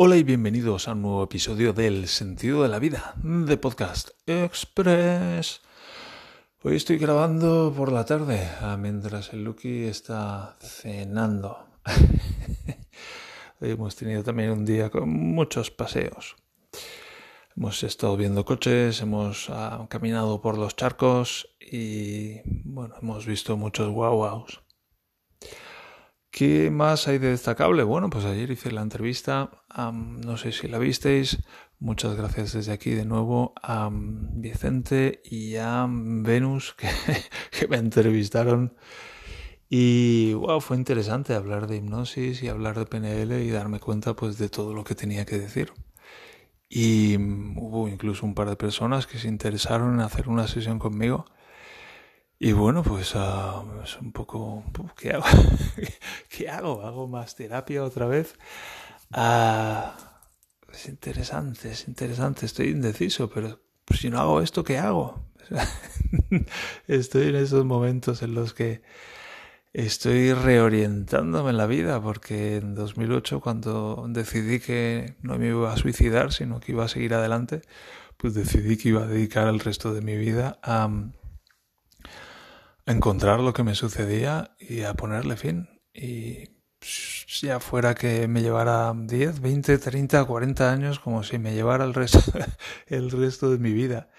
Hola y bienvenidos a un nuevo episodio del Sentido de la Vida de Podcast Express. Hoy estoy grabando por la tarde ah, mientras el Lucky está cenando. Hemos tenido también un día con muchos paseos. Hemos estado viendo coches, hemos ah, caminado por los charcos y bueno, hemos visto muchos guau guaus. ¿Qué más hay de destacable? Bueno, pues ayer hice la entrevista, no sé si la visteis, muchas gracias desde aquí de nuevo a Vicente y a Venus que, me entrevistaron. Y wow, fue interesante hablar de hipnosis y hablar de PNL y darme cuenta pues de todo lo que tenía que decir. Y hubo incluso un par de personas que se interesaron en hacer una sesión conmigo y bueno, pues uh, es un poco, ¿qué hago? ¿Qué hago? ¿Hago más terapia otra vez? Uh, es interesante, es interesante, estoy indeciso, pero si no hago esto, ¿qué hago? estoy en esos momentos en los que estoy reorientándome en la vida, porque en 2008 cuando decidí que no me iba a suicidar, sino que iba a seguir adelante, pues decidí que iba a dedicar el resto de mi vida a encontrar lo que me sucedía y a ponerle fin. Y ya fuera que me llevara 10, 20, 30, 40 años, como si me llevara el resto, el resto de mi vida.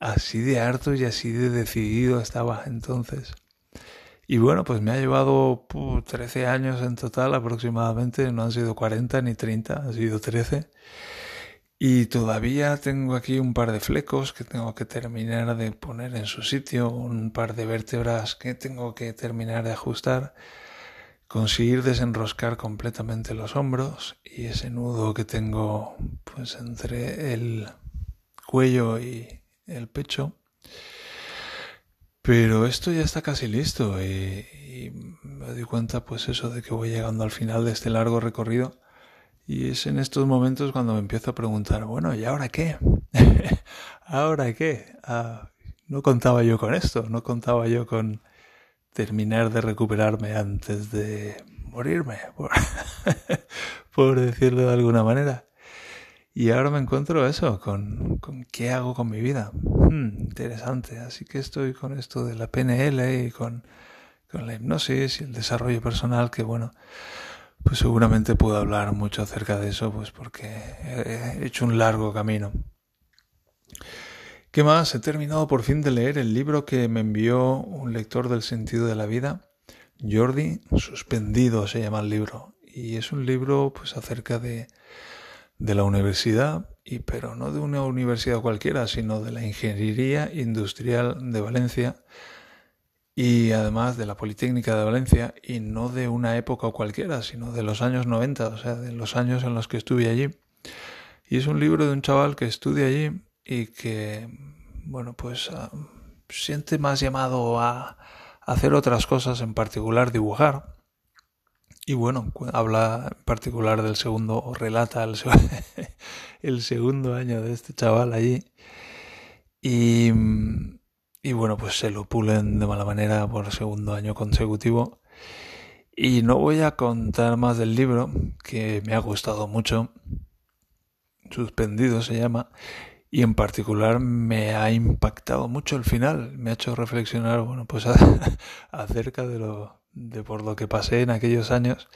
Así de harto y así de decidido estaba entonces. Y bueno, pues me ha llevado 13 años en total aproximadamente, no han sido 40 ni 30, han sido 13. Y todavía tengo aquí un par de flecos que tengo que terminar de poner en su sitio, un par de vértebras que tengo que terminar de ajustar, conseguir desenroscar completamente los hombros y ese nudo que tengo pues entre el cuello y el pecho. Pero esto ya está casi listo y, y me doy cuenta pues eso de que voy llegando al final de este largo recorrido y es en estos momentos cuando me empiezo a preguntar, bueno, ¿y ahora qué? ¿Ahora qué? Ah, no contaba yo con esto, no contaba yo con terminar de recuperarme antes de morirme, por, decirlo de alguna manera. Y ahora me encuentro eso, con, con qué hago con mi vida. Hmm, interesante. Así que estoy con esto de la PNL y con, con la hipnosis y el desarrollo personal que, bueno, pues seguramente puedo hablar mucho acerca de eso, pues porque he hecho un largo camino. ¿Qué más? He terminado por fin de leer el libro que me envió un lector del sentido de la vida, Jordi, Suspendido se llama el libro. Y es un libro pues acerca de, de la universidad, y pero no de una universidad cualquiera, sino de la Ingeniería Industrial de Valencia, y además de la Politécnica de Valencia y no de una época cualquiera, sino de los años 90, o sea, de los años en los que estuve allí. Y es un libro de un chaval que estudia allí y que, bueno, pues uh, siente más llamado a hacer otras cosas, en particular dibujar. Y bueno, habla en particular del segundo, o relata el, el segundo año de este chaval allí. Y y bueno, pues se lo pulen de mala manera por segundo año consecutivo. Y no voy a contar más del libro, que me ha gustado mucho. Suspendido se llama. Y en particular me ha impactado mucho el final. Me ha hecho reflexionar, bueno, pues acerca de lo, de por lo que pasé en aquellos años.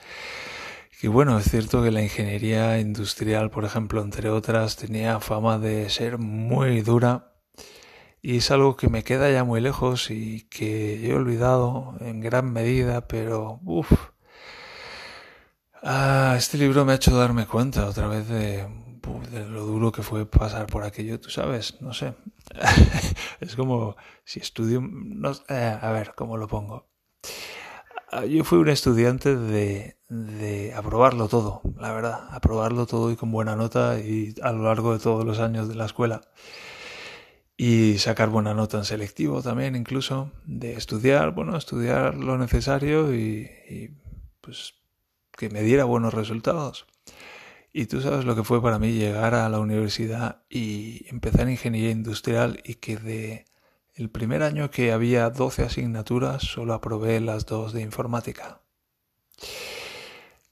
Y bueno, es cierto que la ingeniería industrial, por ejemplo, entre otras, tenía fama de ser muy dura y es algo que me queda ya muy lejos y que he olvidado en gran medida, pero uff. Ah, este libro me ha hecho darme cuenta otra vez de, lo duro que fue pasar por aquello, tú sabes, no sé. es como si estudio... No, eh, a ver, ¿cómo lo pongo? Ah, yo fui un estudiante de, de aprobarlo todo, la verdad, aprobarlo todo y con buena nota y a lo largo de todos los años de la escuela y sacar buena nota en selectivo también incluso, de estudiar, bueno, estudiar lo necesario y, pues que me diera buenos resultados. Y tú sabes lo que fue para mí llegar a la universidad y empezar ingeniería industrial y que de el primer año que había 12 asignaturas solo aprobé las dos de informática.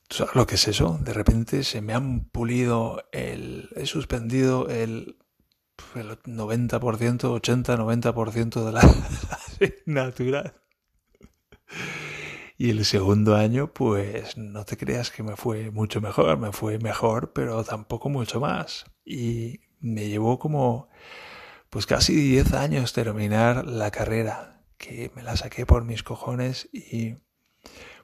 ¿Sabes lo que es eso? De repente se me han pulido el... He suspendido el, el 90%, 80-90% de la asignatura. Y el segundo año, pues no te creas que me fue mucho mejor, me fue mejor, pero tampoco mucho más. Y me llevó como, pues casi 10 años terminar la carrera, que me la saqué por mis cojones y,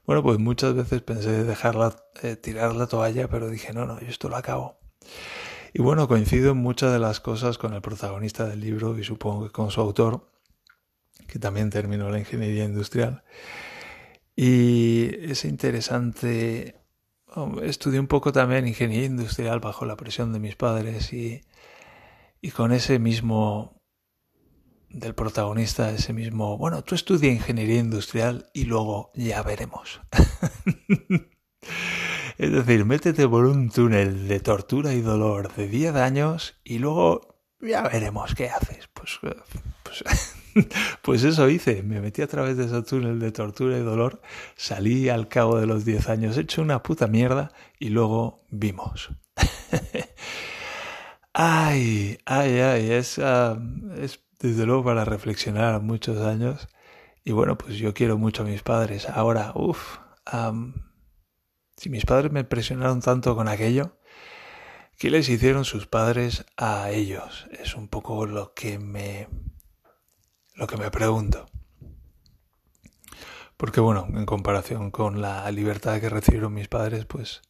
bueno, pues muchas veces pensé dejarla, eh, tirar la toalla, pero dije, no, no, yo esto lo acabo. Y bueno, coincido en muchas de las cosas con el protagonista del libro y supongo que con su autor, que también terminó la ingeniería industrial. Y es interesante, estudié un poco también ingeniería industrial bajo la presión de mis padres y, y con ese mismo del protagonista, ese mismo, bueno, tú estudia ingeniería industrial y luego ya veremos. es decir, métete por un túnel de tortura y dolor de 10 años y luego ya veremos qué haces. Pues, pues Pues eso hice, me metí a través de ese túnel de tortura y dolor, salí al cabo de los 10 años hecho una puta mierda y luego vimos. ay, ay, ay, es, ah, es desde luego para reflexionar muchos años. Y bueno, pues yo quiero mucho a mis padres. Ahora, uff, si mis padres me presionaron tanto con aquello, ¿qué les hicieron sus padres a ellos? Es un poco lo que me lo que me pregunto. Porque bueno, en comparación con la libertad que recibieron mis padres, pues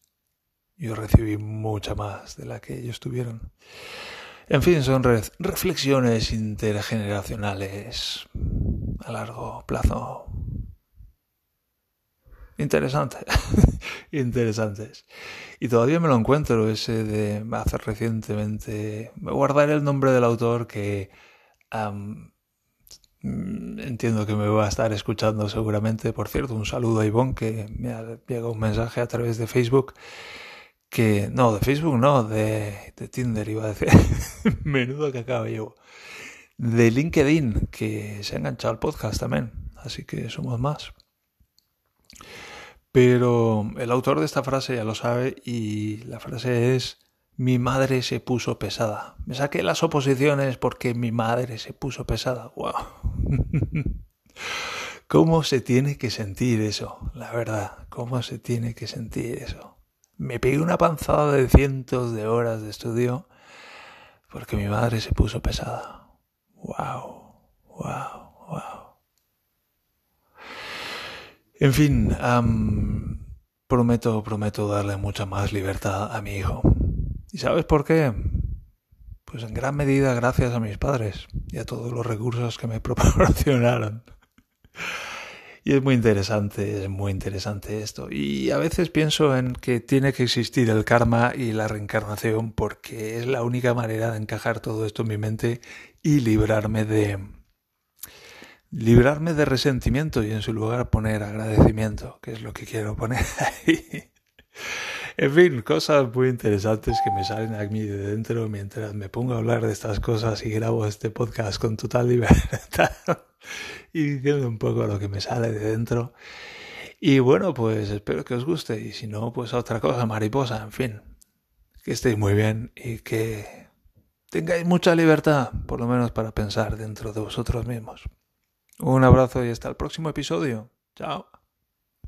yo recibí mucha más de la que ellos tuvieron. En fin, son reflexiones intergeneracionales a largo plazo. Interesantes. Interesantes. Y todavía me lo encuentro ese de hacer recientemente. Me guardaré el nombre del autor que Mm, entiendo que me va a estar escuchando seguramente. Por cierto, un saludo a Ivonne que me ha llegado un mensaje a través de Facebook. Que, no, de Facebook no, de, de Tinder iba a decir. Menudo que acabo llevo. De LinkedIn, que se ha enganchado al podcast también. Así que somos más. Pero el autor de esta frase ya lo sabe y la frase es mi madre se puso pesada. Me saqué las oposiciones porque mi madre se puso pesada. ¡Wow! ¿Cómo se tiene que sentir eso? La verdad, ¿cómo se tiene que sentir eso? Me pegué una panzada de cientos de horas de estudio porque mi madre se puso pesada. ¡Wow! ¡Wow! En fin, prometo, prometo darle mucha más libertad a mi hijo. ¿Y sabes por qué? Pues en gran medida gracias a mis padres y a todos los recursos que me proporcionaron. Y es muy interesante, es muy interesante esto. Y a veces pienso en que tiene que existir el karma y la reencarnación porque es la única manera de encajar todo esto en mi mente y librarme de librarme de resentimiento y en su lugar poner agradecimiento, que es lo que quiero poner ahí. En fin, cosas muy interesantes que me salen a mí de dentro mientras me pongo a hablar de estas cosas y grabo este podcast con total libertad y diciendo un poco lo que me sale de dentro. Y bueno, pues espero que os guste y si no, pues otra cosa, mariposa, en fin. Que estéis muy bien y que tengáis mucha libertad, por lo menos para pensar dentro de vosotros mismos. Un abrazo y hasta el próximo episodio. Chao.